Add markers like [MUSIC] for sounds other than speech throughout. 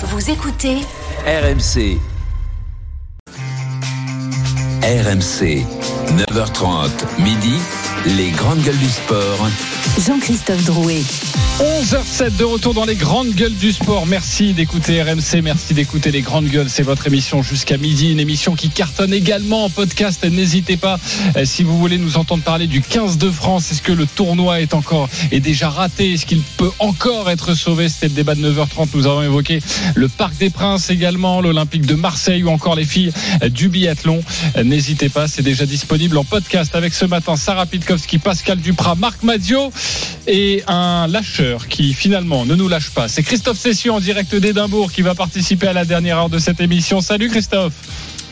Vous écoutez RMC. RMC. 9h30, midi. Les grandes gueules du sport. Jean-Christophe Drouet. 11h07 de retour dans les grandes gueules du sport. Merci d'écouter RMC, merci d'écouter les grandes gueules. C'est votre émission jusqu'à midi, une émission qui cartonne également en podcast. N'hésitez pas euh, si vous voulez nous entendre parler du 15 de France. Est-ce que le tournoi est encore est déjà raté? Est-ce qu'il peut encore être sauvé? C'était le débat de 9h30. Nous avons évoqué le Parc des Princes également, l'Olympique de Marseille ou encore les filles euh, du biathlon. Euh, N'hésitez pas, c'est déjà disponible en podcast avec ce matin Sarah Pitkowski, Pascal Duprat, Marc Madio et un lâcheur qui finalement ne nous lâche pas. C'est Christophe Session en direct d'Édimbourg qui va participer à la dernière heure de cette émission. Salut Christophe.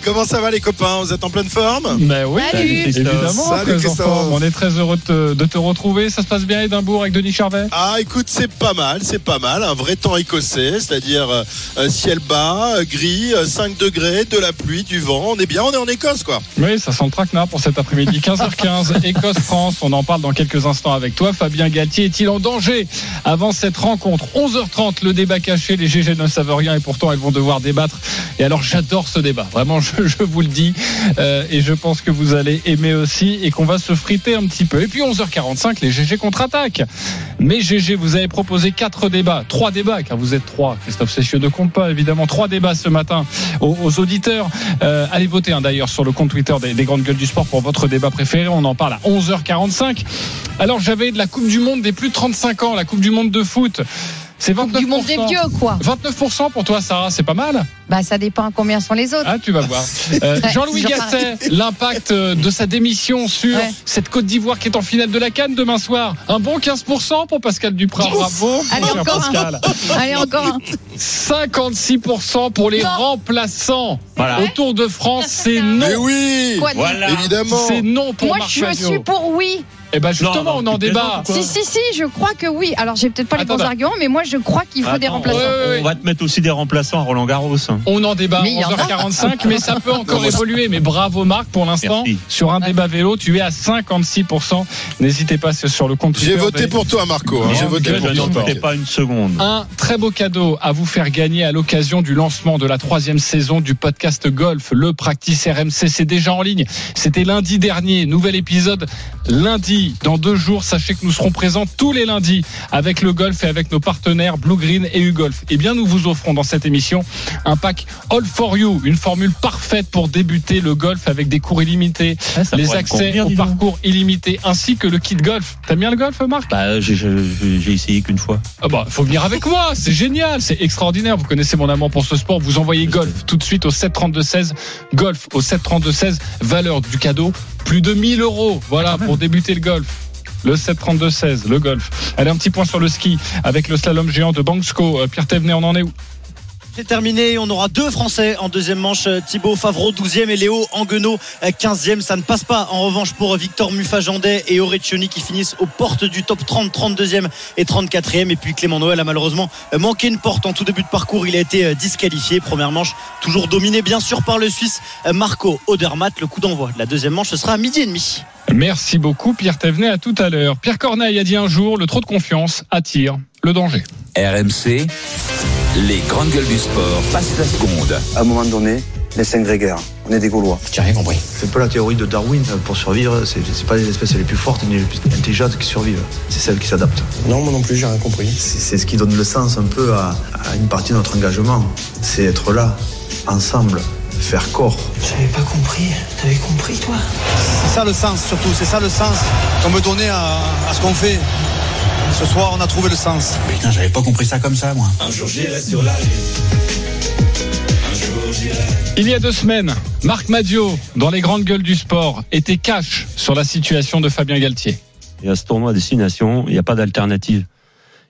Comment ça va les copains Vous êtes en pleine forme Ben oui, Salut. évidemment. Salut, très en forme. On est très heureux de te, de te retrouver. Ça se passe bien à Édimbourg avec Denis Charvet? Ah écoute, c'est pas mal, c'est pas mal. Un vrai temps écossais, c'est-à-dire euh, euh, ciel bas, euh, gris, euh, 5 degrés, de la pluie, du vent. On est bien, on est en Écosse quoi. Oui, ça sent le traquenard pour cet après-midi. 15h15, [LAUGHS] Écosse-France. On en parle dans quelques instants avec toi. Fabien Galtier est-il en danger avant cette rencontre? 11h30, le débat caché. Les GG ne savent rien et pourtant elles vont devoir débattre. Et alors j'adore ce débat. Vraiment, je, [LAUGHS] je vous le dis. Euh, et je pense que vous allez aimer aussi et qu'on va se friter un petit peu. Et puis 11h45, les GG contre-attaque. Mais GG, vous avez proposé quatre débats, trois débats, car vous êtes trois. Christophe Sessieux ne compte pas, évidemment. Trois débats ce matin aux, auditeurs. Euh, allez voter hein, d'ailleurs sur le compte Twitter des, des grandes gueules du sport pour votre débat préféré. On en parle à 11h45. Alors j'avais de la Coupe du Monde des plus de 35 ans, la Coupe du Monde de foot. C'est 29%. Du monde des vieux, quoi. 29% pour toi, Sarah, c'est pas mal. Bah, ça dépend combien sont les autres. Ah, tu vas voir. [LAUGHS] Euh, Jean-Louis Gasset, l'impact euh, de sa démition sur Ouais. cette Côte d'Ivoire qui est en finale de la Cannes demain soir. Un bon 15% pour Pascal Duprat. Bravo, [LAUGHS] Allez, encore un. Pascal. Allez, encore un. 56% pour les Non. remplaçants. Voilà. Au Tour de France, c'est non. Mais oui Quoi de- Évidemment C'est non pour Moi, Marc je suis pour oui. Eh ben justement, Non, non, on en débat. Si, si, si, je crois que oui. Alors, j'ai peut-être pas les bons arguments, mais moi, je crois qu'il faut des remplaçants. Ouais, ouais, ouais. On va te mettre aussi des remplaçants à Roland Garros. On en débat à Mais il y en a. 11h45, mais ça peut encore [LAUGHS] évoluer. Mais bravo Marc, pour l'instant, Merci. sur un débat vélo, tu es à 56%. N'hésitez pas c'est sur le compte J'ai voté pour toi Marco, hein, j'ai voté pour Je toi. pas une seconde. Un très beau cadeau à vous faire gagner à l'occasion du lancement de la troisième saison du podcast Golf, le Practice RMC. C'est déjà en ligne. C'était lundi dernier. Nouvel épisode lundi. Dans deux jours, sachez que nous serons présents tous les lundis avec le golf et avec nos partenaires Blue Green et U-Golf. Eh bien, nous vous offrons dans cette émission un pack All for You, une formule parfaite pour débuter le golf avec des cours illimités, Ah, les accès convenir, au parcours illimité, ainsi que le kit golf. T'aimes bien le golf, Marc? Bah, j'ai- essayé qu'une fois. ah bah, faut venir avec moi, c'est génial, c'est extraordinaire. Vous connaissez mon amour pour ce sport. Vous envoyez golf tout de suite au 732-16. Golf au 732-16. Valeur du cadeau, plus de 1000 euros. Voilà, pour débuter le golf. Le 732-16, le golf. Allez, un petit point sur le ski avec le slalom géant de Banksco. Euh, Pierre Thévenet, on en est où? C'est terminé. On aura deux Français en deuxième manche. Thibaut Favreau, 12e et Léo Anguenot, 15e. Ça ne passe pas. En revanche, pour Victor Mufajandet et Orecchioni qui finissent aux portes du top 30, 32e et 34e. Et puis Clément Noël a malheureusement manqué une porte en tout début de parcours. Il a été disqualifié. Première manche, toujours dominé bien sûr par le Suisse Marco Odermatt. Le coup d'envoi de la deuxième manche, ce sera à midi et demi. Merci beaucoup, Pierre Thévenet. À tout à l'heure. Pierre Corneille a dit un jour le trop de confiance attire le danger. RMC. Les grandes gueules du sport passent la seconde. à un moment donné, les cinq grégaires. On est des Gaulois. C'est un peu la théorie de Darwin. Pour survivre, c'est c'est pas les espèces les plus fortes ni les plus intelligentes qui survivent. C'est celles qui s'adaptent. Non, moi non plus, j'ai rien compris. C'est c'est ce qui donne le sens un peu à, à une partie de notre engagement. C'est être là, ensemble, faire corps. J'avais pas compris. T'avais compris, toi? C'est ça le sens surtout. C'est ça le sens qu'on veut donner à, à ce qu'on fait. Ce soir, on a trouvé le sens. Putain, j'avais pas compris ça comme ça, moi. Il y a deux semaines, Marc Madio, dans les grandes gueules du sport, était cash sur la situation de Fabien Galtier. Et à ce tournoi à destination, il n'y a pas d'alternative.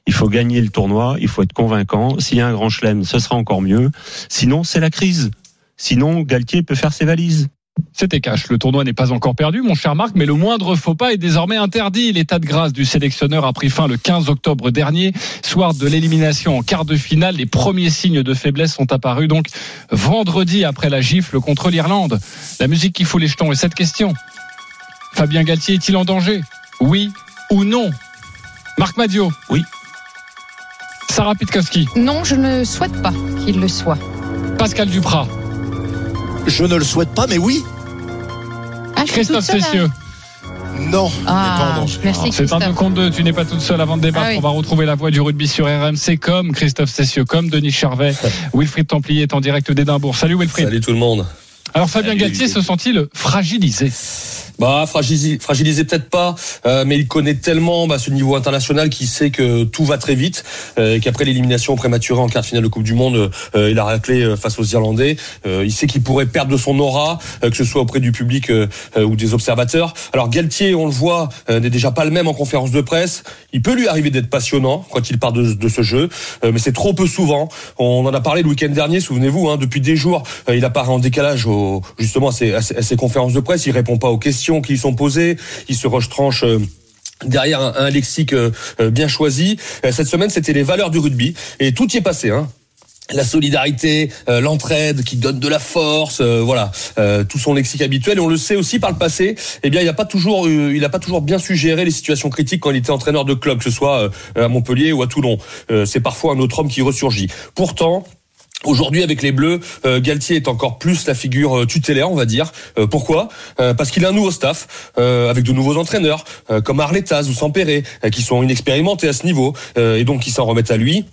Il faut gagner le tournoi, il faut être convaincant. S'il y a un grand chelem, ce sera encore mieux. Sinon, c'est la crise. Sinon, Galtier peut faire ses valises. C'était cash. Le tournoi n'est pas encore perdu, mon cher Marc, mais le moindre faux pas est désormais interdit. L'état de grâce du sélectionneur a pris fin le 15 octobre dernier. Soir de l'élimination en quart de finale, les premiers signes de faiblesse sont apparus donc vendredi après la gifle contre l'Irlande. La musique qui fout les jetons est cette question. Fabien Galtier est-il en danger? Oui ou non? Marc Madio Oui. Sarah Pitkowski, Non, je ne souhaite pas qu'il le soit. Pascal Duprat, Je ne le souhaite pas, mais oui. Ah, je suis Christophe toute seule, Cessieux. hein. Non, Ah, merci C'est un Christophe. deux. Tu n'es pas toute seule avant de débattre. Ah oui. On va retrouver la voix du rugby sur RMC comme Christophe Cessieux, comme Denis Charvet. [LAUGHS] Wilfried Templier est en direct d'Édimbourg. Salut Wilfried. Salut tout le monde. Alors Fabien Salut, Galtier Wilfried. se sent-il fragilisé? Bah fragilisé, fragilisé peut-être pas, euh, mais il connaît tellement bah, ce niveau international qu'il sait que tout va très vite, euh, qu'après l'élimination prématurée en quart de finale de Coupe du Monde, euh, il a raclé euh, face aux Irlandais. Euh, il sait qu'il pourrait perdre de son aura, euh, que ce soit auprès du public euh, euh, ou des observateurs. Alors Galtier, on le voit, euh, n'est déjà pas le même en conférence de presse. Il peut lui arriver d'être passionnant quand il part de, de ce jeu, euh, mais c'est trop peu souvent. On en a parlé le week-end dernier, souvenez-vous, hein, depuis des jours, euh, il apparaît en décalage au, justement à ses, à ses- à ses conférences de presse. Il répond pas aux questions qui lui sont posées. Il se retranche. euh, Derrière un, lexique euh, euh, bien choisi. Cette semaine, c'était les valeurs du rugby. Et tout y est passé. Hein la solidarité, l'entraide qui donne de la force, voilà, tout son lexique habituel. Et on le sait aussi par le passé, eh bien, il n'a pas toujours, pas toujours bien su gérer les situations critiques quand il était entraîneur de club, que ce soit à Montpellier ou à Toulon. C'est parfois un autre homme qui ressurgit. Pourtant. Aujourd'hui, avec les Bleus, euh, Galtier est encore plus la figure euh, tutélaire, on va dire. Euh, pourquoi? Parce qu'il a un nouveau staff, avec de nouveaux entraîneurs, comme Arletaz ou Sampéré, qui sont inexpérimentés à ce niveau, et donc qui s'en remettent à lui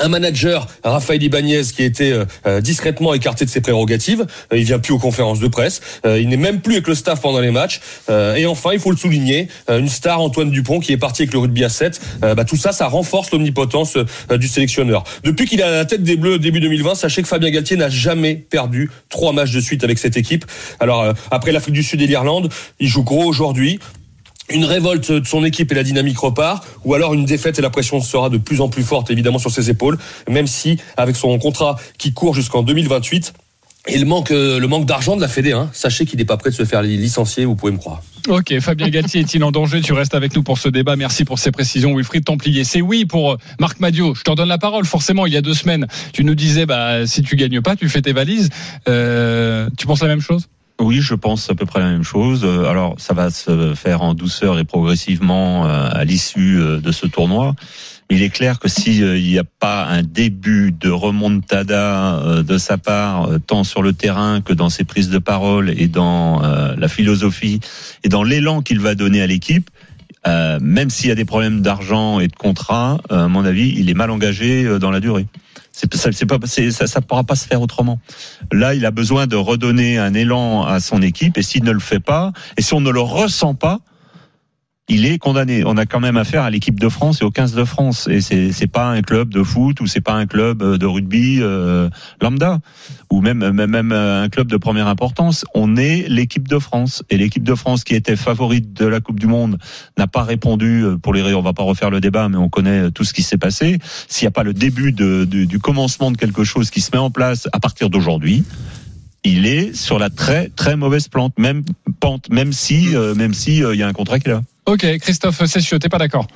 un manager, Raphaël Ibanez, qui a été euh, euh, discrètement écarté de ses prérogatives. Euh, il vient plus aux conférences de presse. Il n'est même plus avec le staff pendant les matchs. Et enfin, il faut le souligner, une star, Antoine Dupont, qui est parti avec le rugby à 7. Euh, bah, tout ça, ça renforce l'omnipotence du sélectionneur. Depuis qu'il à la tête des Bleus début 2020, sachez que Fabien Galtier n'a jamais perdu trois matchs de suite avec cette équipe. Alors, après l'Afrique du Sud et l'Irlande, il joue gros aujourd'hui une révolte de son équipe et la dynamique repart, ou alors une défaite et la pression sera de plus en plus forte évidemment sur ses épaules, même si avec son contrat qui court jusqu'en 2028, et le manque, euh, le manque d'argent de la Fédé, hein, sachez qu'il n'est pas prêt de se faire licencier, vous pouvez me croire. Ok, Fabien Galtier est-il en danger? Tu restes avec nous pour ce débat. Merci pour ces précisions, Wilfried Templier. C'est oui pour euh, Marc Madio. Je te redonne la parole. Forcément, il y a deux semaines, tu nous disais, bah, si tu gagnes pas, tu fais tes valises. Euh, tu penses la même chose? Oui, je pense à peu près la même chose. Euh, Alors, ça va se faire en douceur et progressivement euh, à l'issue euh, de ce tournoi. Il est clair que s'il n'y a pas un début de remontada de sa part, tant sur le terrain que dans ses prises de parole et dans la philosophie et dans l'élan qu'il va donner à l'équipe, même s'il y a des problèmes d'argent et de contrat, à mon avis, il est mal engagé dans la durée. C'est pas, ça, ça pourra pas se faire autrement. Là, il a besoin de redonner un élan à son équipe, et s'il ne le fait pas, et si on ne le ressent pas, il est condamné. On a quand même affaire à l'équipe de France et au 15 de France, et c'est c'est pas un club de foot ou c'est pas un club de rugby euh, lambda ou même même même un club de première importance. On est l'équipe de France et l'équipe de France qui était favorite de la Coupe du Monde n'a pas répondu euh, pour les. On va pas refaire le débat, mais on connaît tout ce qui s'est passé. S'il n'y a pas le début de, du commencement de quelque chose qui se met en place à partir d'aujourd'hui, il est sur la très très mauvaise plante, même pente, même si euh, même si euh, il y a un contrat qui est là. Ok, Christophe Cessieux, t'es pas d'accord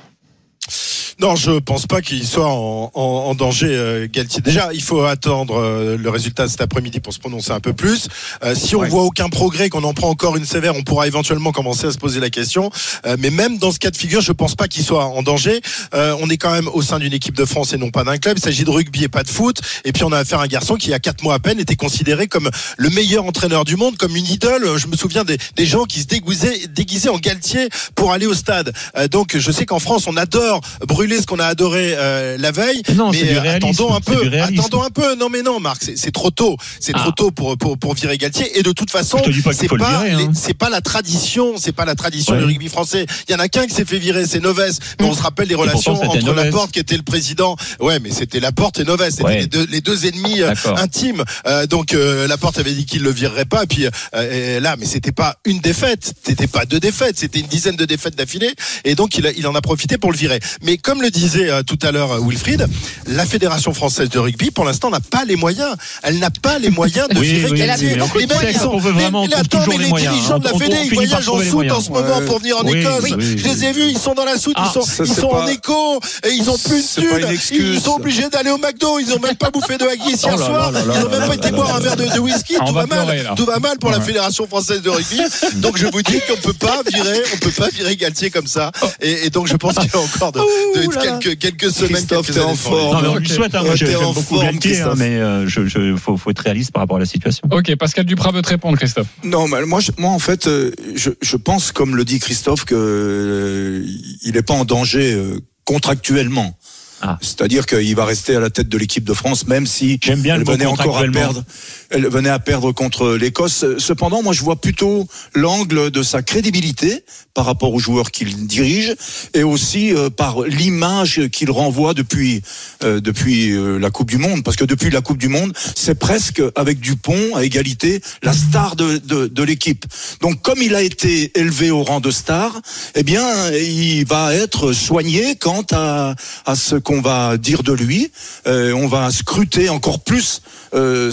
Non, je pense pas qu'il soit en, en, en danger, euh, Galtier. Déjà, il faut attendre euh, le résultat cet après-midi pour se prononcer un peu plus. Euh, si on Ouais. voit aucun progrès, qu'on en prend encore une sévère, on pourra éventuellement commencer à se poser la question. Euh, mais même dans ce cas de figure, je pense pas qu'il soit en danger. Euh, on est quand même au sein d'une équipe de France et non pas d'un club. Il s'agit de rugby et pas de foot. Et puis on a affaire à un garçon qui, il y a quatre mois à peine, était considéré comme le meilleur entraîneur du monde, comme une idole. Je me souviens des, des gens qui se déguisaient, déguisaient en Galtier pour aller au stade. Euh, donc je sais qu'en France, on adore brûler ce qu'on a adoré euh, la veille. Non, c'est mais du euh, attendons un peu, du réalisme. attendons un peu. Non mais non, Marc, c'est c'est trop tôt. C'est Ah. trop tôt pour, pour pour virer Galtier. Et de toute façon, pas c'est pas les- hein. c'est pas la tradition, c'est pas la tradition Ouais. du rugby français. Il y en a qu'un qui s'est fait virer, c'est Noves. Mais on se rappelle les pourtant, relations c'était entre. Laporte qui était le président. Ouais, mais c'était Laporte et Noves. C'était Ouais. les deux les deux ennemis euh, intimes. Euh, donc euh, Laporte avait dit qu'il le virerait pas. Et puis euh, là, mais c'était pas une défaite, c'était pas deux défaites, c'était une dizaine de défaites d'affilée. Et donc il, a- il en a profité pour le virer. Mais comme le disait euh, tout à l'heure euh, Wilfried, la fédération française de rugby, pour l'instant, n'a pas les moyens. Elle n'a pas les moyens de [LAUGHS] Oui, virer oui, Galtier. mais mais- mais attends, toujours mais les les moyens. dirigeants de la Fédé, ils voyagent en soute en ce moment Ouais. pour venir en Oui, Écosse. oui, Je les ai vus, ils sont dans la soute, Ah, ils sont, ça, ils c'est sont en écho et ils ont plus de thunes. Ils sont obligés d'aller au McDo. Ils ont même pas bouffé de haggis hier Oh soir. Ils là ont même pas été boire un verre de, whisky. Ah, Tout va mal. Tout va mal pour la. Fédération française de rugby. Donc je vous dis qu'on peut pas virer, on peut pas virer Galtier comme ça. Et, et donc je pense qu'il y a encore de, quelques, quelques semaines. Christophe, t'es en forme. Non, mais on lui souhaite, hein, moi j'aime beaucoup Galtier, hein, Christophe. mais euh, je, je, faut, faut être réaliste par rapport à la situation. Ok, Pascal Duprat veut te répondre, Christophe. Non, mais moi, je- moi en fait, euh, je, je pense, comme le dit Christophe, que euh, il n'est pas en danger euh, contractuellement. Ah. C'est-à-dire qu'il va rester à la tête de l'équipe de France, même si J'aime bien elle venait encore à perdre. Elle venait à perdre contre l'Écosse. Cependant, moi, je vois plutôt l'angle de sa crédibilité par rapport aux joueurs qu'il dirige et aussi euh, par l'image qu'il renvoie depuis euh, depuis euh, la Coupe du Monde. Parce que depuis la Coupe du Monde, c'est presque avec Dupont à égalité la star de, de, de l'équipe. Donc, comme il a été élevé au rang de star, eh bien, il va être soigné quant à, à ce qu'on va dire de lui. Euh, on va scruter encore plus euh,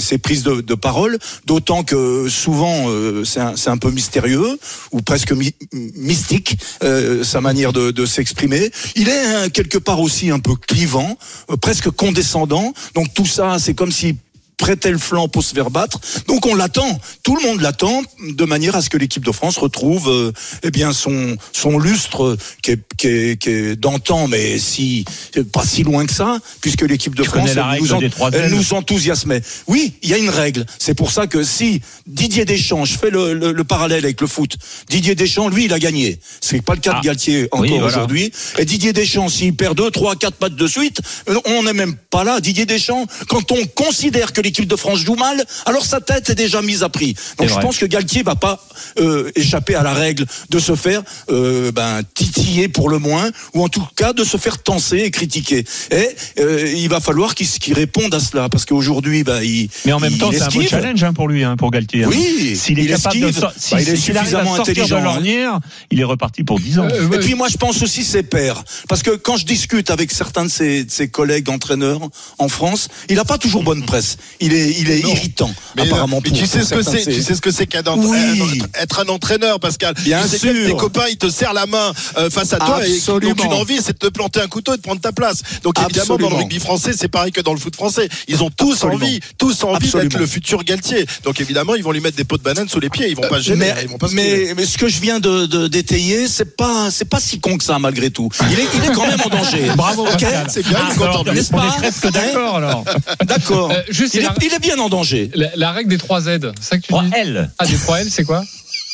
ses, ses prises de, parole, d'autant que souvent euh, c'est un, peu mystérieux ou presque mystique euh, sa manière de, de s'exprimer. Il est hein, quelque part aussi un peu clivant, euh, presque condescendant. Donc tout ça, c'est comme si prêtait le flanc pour se faire battre. Donc on l'attend, tout le monde l'attend, de manière à ce que l'équipe de France retrouve euh, eh bien son son lustre euh, qui est, qui est, qui est d'antan, mais si pas si loin que ça, puisque l'équipe de Tu France elle nous, en- elle nous enthousiasmait. Oui, il y a une règle. C'est pour ça que si Didier Deschamps, je fais le, le- le parallèle avec le foot, Didier Deschamps, lui, il a gagné. C'est pas le cas Ah. de Galtier encore Oui, voilà. aujourd'hui. Et Didier Deschamps, s'il perd deux, trois, quatre matchs de suite, euh, on n'est même pas là. Didier Deschamps, quand on considère que l'équipe de France joue mal, alors sa tête est déjà mise à prix. Donc je vrai. pense que Galtier va pas euh, échapper à la règle de se faire euh, ben, titiller pour le moins, ou en tout cas de se faire tenser et critiquer. Et euh, il va falloir qu'il qu'il réponde à cela, parce qu'aujourd'hui, ben, il. Mais en même il temps, c'est un beau challenge hein, pour lui, hein, pour Galtier. hein. Oui, s'il est il capable de esquive. sor- si- Bah, il est suffisamment intelligent, de hein. l'ornière, il est reparti pour 10 ans. Euh, Et puis moi, je pense aussi ses pairs. Parce que quand je discute avec certains de ses, de ses collègues entraîneurs en France, il n'a pas toujours bonne presse. Il est, il est Non. irritant, Mais, apparemment. mais pour- tu sais pour ce que certains c'est, tu sais ce que c'est qu'être Oui. être un entraîneur, Pascal. Bien tu sais sûr. que tes copains, ils te serrent la main euh, face à toi et Absolument. donc une envie, c'est de te planter un couteau et de prendre ta place. Donc évidemment, dans le Absolument. rugby français, c'est pareil que dans le foot français. Ils ont tous Absolument. envie, tous envie Absolument. d'être le futur Galtier. Donc évidemment, ils vont lui mettre des pots de banane sous les pieds. Ils vont pas se gêner. mais, ils vont pas se couler. mais, mais ce que je viens de, d'étayer, c'est pas, c'est pas si con que ça malgré tout. Il est, il est quand même en danger. Bravo, Ok, Pascal. c'est bien, je suis content de lui. n'est-ce On pas est presque d'accord alors. D'accord. Euh, juste, il, la- il est bien en danger. La, la règle des 3 Z, c'est ça que tu 3 dis L. Ah, des 3 L, c'est quoi?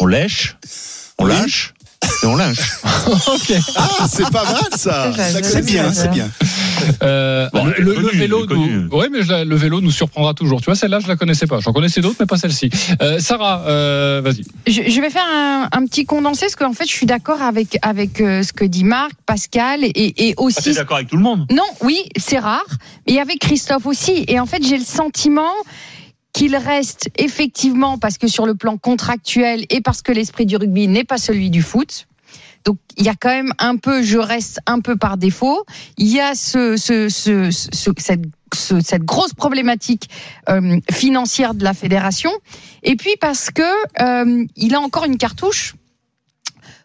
On lèche, on lâche? Et on lynche. [LAUGHS] Ok. Ah, c'est pas mal ça. C'est bien, c'est bien. Euh, Bon, le, vélo, nous, ouais, mais je le vélo nous surprendra toujours. Tu vois, celle-là, je la connaissais pas. J'en connaissais d'autres, mais pas celle-ci. Euh, Sarah, euh, vas-y. Je, je vais faire un, un petit condensé parce qu'en fait, je suis d'accord avec avec euh, ce que dit Marc, Pascal et, et Ah, aussi. t'es d'accord avec tout le monde? Non, oui, c'est rare. Et avec Christophe aussi. Et en fait, j'ai le sentiment qu'il reste effectivement, parce que sur le plan contractuel et parce que l'esprit du rugby n'est pas celui du foot. Donc il y a quand même un peu, je reste un peu par défaut. Il y a ce, ce, ce, ce- cette, ce- cette grosse problématique euh, financière de la fédération. Et puis parce que euh, il a encore une cartouche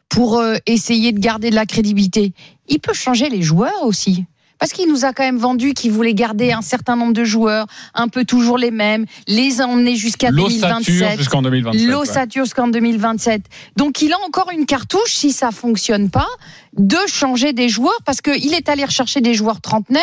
pour euh, essayer de garder de la crédibilité. Il peut changer les joueurs aussi. Parce qu'il nous a quand même vendu qu'il voulait garder un certain nombre de joueurs, un peu toujours les mêmes, les emmener jusqu'à L'ossature 2027. jusqu'en 2027. ouais. L'ossature jusqu'en 2027. Donc il a encore une cartouche, si ça fonctionne pas, de changer des joueurs, parce qu'il est allé rechercher des joueurs trentenaires.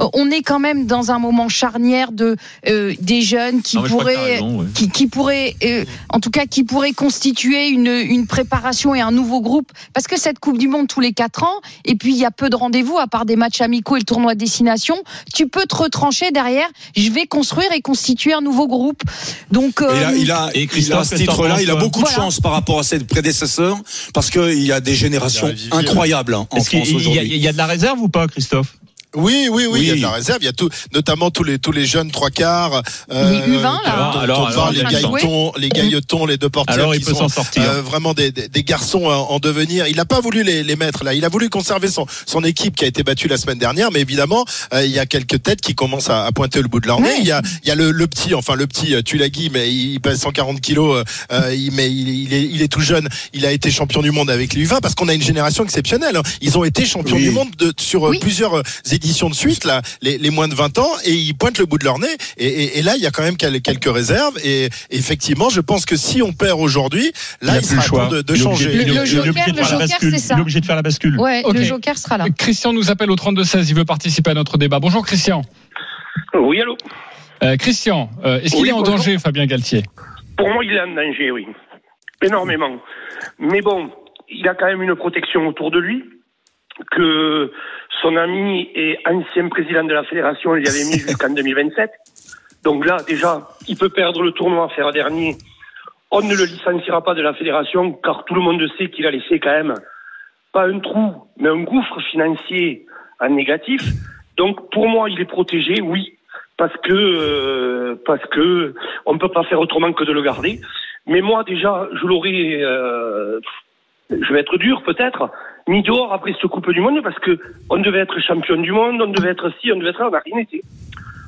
Euh, on est quand même dans un moment charnière de euh, des jeunes qui Non, je pourraient raison, ouais. qui, qui pourrait, euh, en tout cas, qui pourrait constituer une, une préparation et un nouveau groupe. Parce que cette Coupe du Monde tous les quatre ans, et puis il y a peu de rendez-vous, à part des matchs amicaux et le tournoi de destination, tu peux te retrancher derrière. Je vais construire et constituer un nouveau groupe. Donc, Et là, il a, Et il a Christophe, à ce titre-là, il a beaucoup de chance par rapport à ses prédécesseurs, parce qu'il y a des générations Il incroyables hein, en Est-ce qu'il France aujourd'hui. il y a de la réserve ou pas, Christophe? Oui, oui, oui, il y a de la réserve. Il y a tout, notamment tous les tous les jeunes trois quarts. euh, Les U20, là. Alors, alors, on parle, les alors, gailletons, les gailletons, les deux portiers Alors, il qui peut sont s'en sortir. euh, vraiment des, des, des garçons en, en devenir. Il n'a pas voulu les, les mettre là. Il a voulu conserver son son équipe qui a été battue la semaine dernière. Mais évidemment, euh, il y a quelques têtes qui commencent à, à pointer le bout de leur nez. Ouais. Il y a il y a le, le petit, enfin le petit euh, Tulagi, mais il pèse 140 kilos. euh, il, mais il, il est il est tout jeune. Il a été champion du monde avec les U20 parce qu'on a une génération exceptionnelle. hein. Ils ont été champions Oui. du monde de, sur Oui. plusieurs euh, éditions de suite là, les, les moins de 20 ans, et ils pointent le bout de leur nez. Et, et- et là, il y a quand même quel- quelques réserves. Et effectivement, je pense que si on perd aujourd'hui, là, il, Il a plus le sera choix. temps de, de changer. Le- il est le obligé de Joker, faire le la Joker, bascule. c'est ça. Il est obligé de faire la bascule. Ouais, le Joker sera là. Christian nous appelle au 32-16. Il veut participer à notre débat. Bonjour Christian. Oui, allô Euh, Christian, euh, est-ce qu'il Oui, est en bonjour. danger, Fabien Galtier? Pour moi, il est en danger, oui. Énormément. Mais bon, il a quand même une protection autour de lui que son ami et ancien président de la fédération lui avait mis jusqu'en [LAUGHS] 2027. Donc là, déjà, il peut perdre le tournoi, faire dernier. On ne le licenciera pas de la fédération car tout le monde sait qu'il a laissé quand même pas un trou, mais un gouffre financier en négatif. Donc pour moi, il est protégé, oui, parce que euh, parce que on peut pas faire autrement que de le garder. Mais moi déjà, je l'aurais, euh, je vais être dur peut-être, mis dehors après cette Coupe du Monde parce que on devait être champion du monde, on devait être ci, on devait être là, on n'a rien été.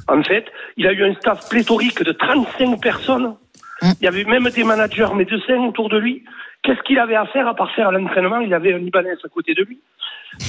En fait, il a eu un staff pléthorique de 35 personnes. Il y avait même des managers médecins autour de lui. Qu'est-ce qu'il avait à faire à part faire l'entraînement? Il avait un Libanais à côté de lui.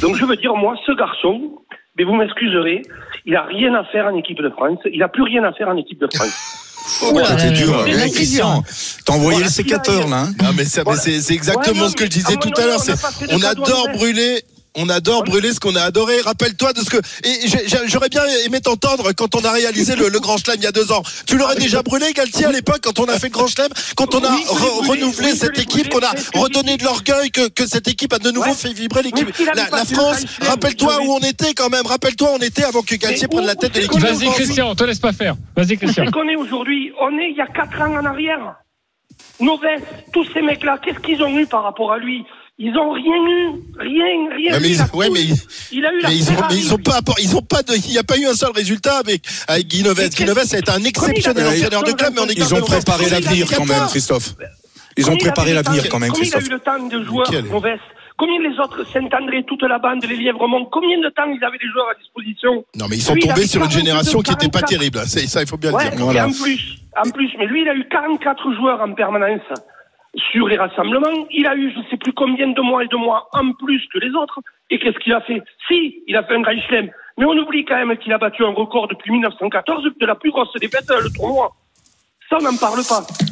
Donc je veux dire, moi, ce garçon, mais vous m'excuserez, il a rien à faire en équipe de France. Il a plus rien à faire en équipe de France. [LAUGHS] Oh, t'es dur, Mais hein, Christian. T'as envoyé le sécateur, là. hein Non, mais c'est mais c'est- c'est exactement Ouais, non, ce que je disais un tout à l'heure. on adore brûler. On adore brûler ce qu'on a adoré. Rappelle-toi de ce que. Et j'aurais bien aimé t'entendre quand on a réalisé le, le Grand Chelem il y a deux ans. Tu l'aurais déjà brûlé, Galtier, à l'époque, quand on a fait le Grand Chelem, quand on a Oui, je l'ai re- brûlé, renouvelé oui, cette équipe, qu'on a redonné de l'orgueil, que, que cette équipe a de nouveau Ouais. fait vibrer l'équipe. La, France, rappelle-toi où on était quand même. Rappelle-toi, on était avant que Galtier prenne la où- tête de où l'équipe. Vas-y. Christian, on te laisse pas faire. Vas-y Christian. C'est qu'on est aujourd'hui. On est il y a quatre ans en arrière. Novès, tous ces mecs-là, qu'est-ce qu'ils ont eu par rapport à lui? Ils ont rien eu, rien, rien. Mais eu. ils- Il a ouais, tout mais eu. ils- il a eu la Mais ils ont, Ferrari. mais ils ont pas, ils ont pas de, il n'y a pas eu un seul résultat avec, avec Guy Novès. Guy Novès a été un exceptionnel entraîneur de club, mais en équipe Ils ont préparé l'avenir quand même, 14. Christophe. Ils ont préparé l'avenir quand même, Combien il a Christophe. eu le temps de joueurs, Nickel. Novès Combien les autres, Saint-André, toute la bande, les Lièvremont, combien de temps ils avaient des joueurs à disposition Non, mais ils sont Lui, tombés sur une 42, génération qui n'était pas 44. terrible. C'est ça, il faut bien Ouais, le dire. Voilà. en plus, en plus, mais lui, il a eu 44 joueurs en permanence sur les rassemblements. Il a eu, je sais plus combien de mois et de mois en plus que les autres. Et qu'est-ce qu'il a fait? Si, il a fait un grand chelem. Mais on oublie quand même qu'il a battu un record depuis 1914 de la plus grosse défaite le tournoi. Ça, on n'en parle pas.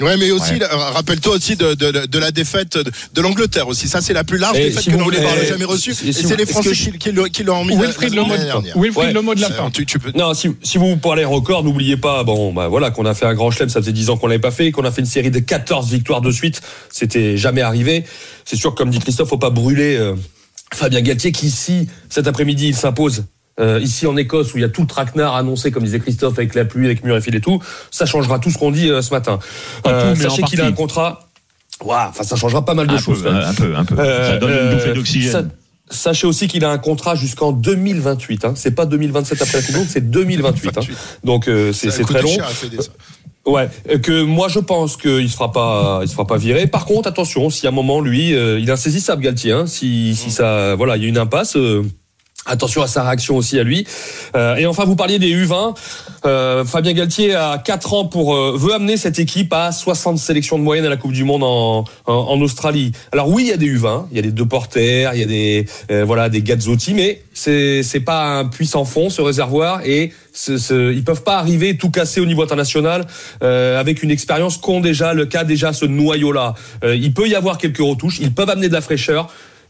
Ouais, mais aussi, là, rappelle-toi aussi de, de, de la défaite de, de l'Angleterre aussi. Ça, c'est la plus large Et défaite si que l'Angleterre n'a jamais reçue. et Et si c'est les Français que qui, qui l'ont- qui l'ont remis la- Wilfried la le mot semaine de dernière. Wilfried Ouais. le mot de la Euh, fin. tu, tu peux. Non, si, si vous parlez record, n'oubliez pas, bon, bah voilà, qu'on a fait un grand chelem, ça faisait 10 ans qu'on l'avait pas fait, qu'on a fait une série de 14 victoires de suite, c'était jamais arrivé. C'est sûr, comme dit Christophe, faut pas brûler euh, Fabien Galtier, qui ici, cet après-midi, il s'impose. Euh, ici en Écosse, où il y a tout le traquenard annoncé, comme disait Christophe, avec la pluie, avec Murrayfield et tout, ça changera tout ce qu'on dit euh, ce matin. Pas tout, sachez qu'il a un contrat. Ouah, enfin, ça changera pas mal de Un choses. peu, un peu, un peu. Euh, Ça donne une euh, bouffée d'oxygène. sa- Sachez aussi qu'il a un contrat jusqu'en 2028. Hein. C'est pas 2027 après la Coupe du Monde, c'est 2028. Hein. Donc euh, c'est très long. Ouais, euh, que moi je pense qu'il se fera pas, il se fera pas virer. Par contre, attention, si à un moment lui, euh, il est insaisissable Galtier. Hein, si, si ça, voilà, il y a une impasse. euh, Attention à sa réaction aussi à lui. Euh, et enfin, vous parliez des U20. Euh, Fabien Galtier a 4 ans pour euh, veut amener cette équipe à 60 sélections de moyenne à la Coupe du Monde en, en, en Australie. Alors oui, il y a des U20, il y a des deux porteurs, il y a des euh, voilà des Gazzotti, mais c'est c'est pas un puissant fond ce réservoir et ce, ce- ils peuvent pas arriver tout casser au niveau international euh, avec une expérience qu'ont déjà le cas déjà ce noyau là. il peut y avoir quelques retouches, ils peuvent amener de la fraîcheur.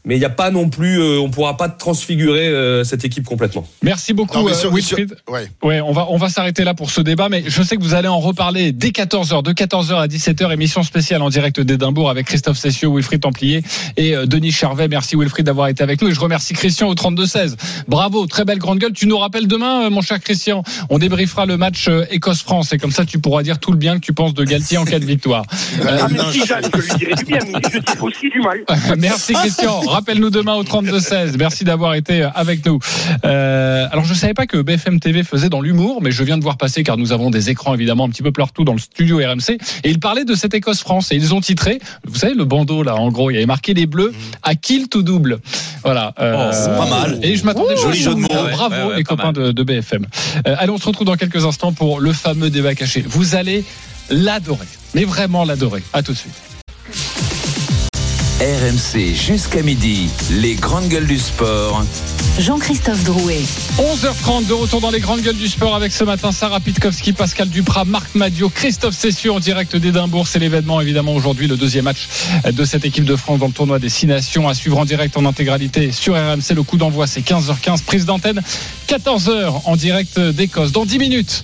Mais il n'y a pas non plus, euh, on pourra pas transfigurer euh, cette équipe complètement. Merci beaucoup, Non, euh, sur- Wilfried. sur- ouais. Ouais, on va on va s'arrêter là pour ce débat, mais je sais que vous allez en reparler dès 14h, de 14h à 17h, émission spéciale en direct d'Édimbourg avec Christophe Cessieux, Wilfried Templier et euh, Denis Charvet. Merci Wilfried d'avoir été avec nous et je remercie Christian au 32-16. Bravo, très belle grande gueule. Tu nous rappelles demain, euh, mon cher Christian, on débriefera le match euh, Écosse-France et comme ça tu pourras dire tout le bien que tu penses de Galtier en cas de victoire. Euh, Ah, mais si Jeanne, je lui dirai du bien, mais je aussi du mal. [LAUGHS] Merci Christian. [LAUGHS] Rappelle-nous demain au 32-16. Merci d'avoir été avec nous. Euh, alors je savais pas que BFM TV faisait dans l'humour, mais je viens de voir passer car nous avons des écrans évidemment un petit peu partout dans le studio RMC. Et ils parlaient de cette Écosse-France et ils ont titré, vous savez le bandeau là, en gros, il y avait marqué les Bleus à kill tout double. Voilà. Euh, Oh, c'est pas mal. Et je m'attendais Joli à jeu de mots. Bravo Ouais, ouais, les copains de BFM. Euh, allez, on se retrouve dans quelques instants pour le fameux débat caché. Vous allez l'adorer, mais vraiment l'adorer. À tout de suite. RMC jusqu'à midi, les grandes gueules du sport. Jean-Christophe Drouet. 11h30 de retour dans les grandes gueules du sport avec ce matin Sarah Pitkowski, Pascal Duprat, Marc Madio, Christophe Cessieux en direct d'Édimbourg. C'est l'événement évidemment aujourd'hui, le deuxième match de cette équipe de France dans le tournoi des Six Nations à suivre en direct en intégralité sur RMC. Le coup d'envoi c'est 15h15, prise d'antenne 14h en direct d'Écosse. Dans 10 minutes,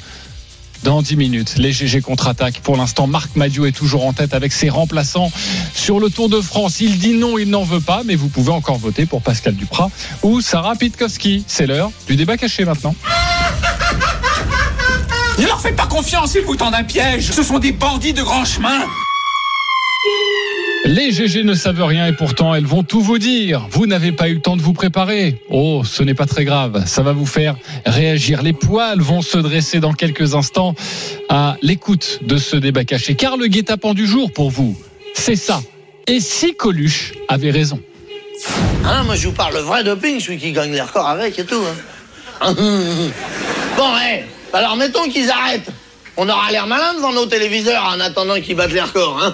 dans 10 minutes. Les GG contre-attaque. Pour l'instant, Marc Madiot est toujours en tête avec ses remplaçants sur le Tour de France. Il dit non, il n'en veut pas, mais vous pouvez encore voter pour Pascal Duprat ou Sarah Pitkowski. C'est l'heure du débat caché maintenant. Ne leur faites pas confiance, ils vous tendent un piège. Ce sont des bandits de grand chemin. Les GG ne savent rien et pourtant elles vont tout vous dire. Vous n'avez pas eu le temps de vous préparer. Oh, ce n'est pas très grave. Ça va vous faire réagir. Les poils vont se dresser dans quelques instants à l'écoute de ce débat caché. Car le guet-apens du jour pour vous, c'est ça. Et si Coluche avait raison Hein, moi je vous parle le vrai doping, celui qui gagne les records avec et tout. hein. [LAUGHS] bon, hé, alors mettons qu'ils arrêtent. On aura l'air malin devant nos téléviseurs en attendant qu'ils battent les records. Hein.